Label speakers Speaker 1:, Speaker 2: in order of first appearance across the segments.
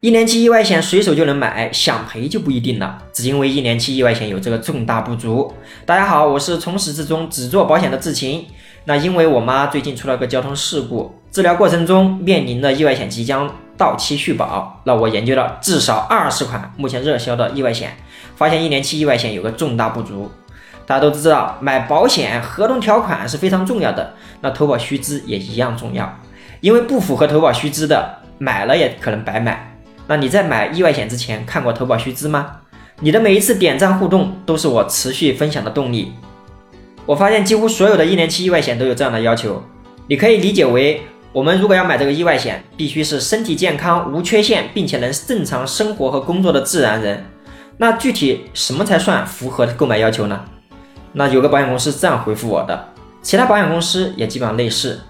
Speaker 1: 一年期意外险随手就能买，想赔就不一定了。只因为一年期意外险有这个重大不足。大家好，我是从始至终只做保险的志勤。那因为我妈最近出了个交通事故，治疗过程中面临的意外险即将到期续保，那我研究了至少二十款目前热销的意外险，发现一年期意外险有个重大不足。大家都知道，买保险合同条款是非常重要的，那投保须知也一样重要。因为不符合投保须知的，买了也可能白买。那你在买意外险之前看过投保须知吗？你的每一次点赞互动都是我持续分享的动力。我发现几乎所有的一年期意外险都有这样的要求，你可以理解为，我们如果要买这个意外险，必须是身体健康无缺陷，并且能正常生活和工作的自然人。那具体什么才算符合购买要求呢？那有个保险公司这样回复我的，其他保险公司也基本上类似。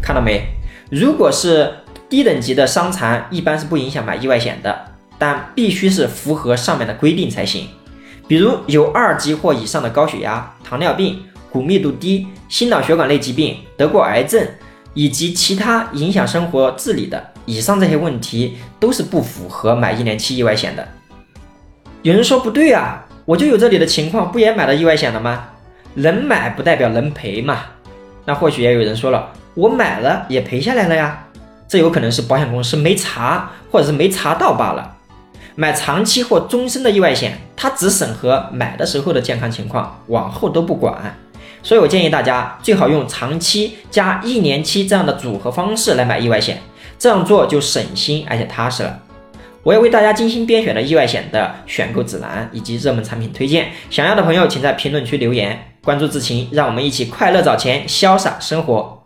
Speaker 1: 看到没？如果是。低等级的伤残一般是不影响买意外险的，但必须是符合上面的规定才行。比如有二级或以上的高血压、糖尿病、骨密度低、心脑血管类疾病、得过癌症以及其他影响生活自理的，以上这些问题都是不符合买一年期意外险的。有人说不对啊，我就有这里的情况，不也买了意外险了吗？能买不代表能赔嘛？那或许也有人说了，我买了也赔下来了呀。这有可能是保险公司没查，或者是没查到罢了。买长期或终身的意外险，它只审核买的时候的健康情况，往后都不管。所以我建议大家最好用长期加一年期这样的组合方式来买意外险，这样做就省心而且踏实了。我也为大家精心编选了意外险的选购指南以及热门产品推荐，想要的朋友请在评论区留言，关注志勤，让我们一起快乐找钱，潇洒生活。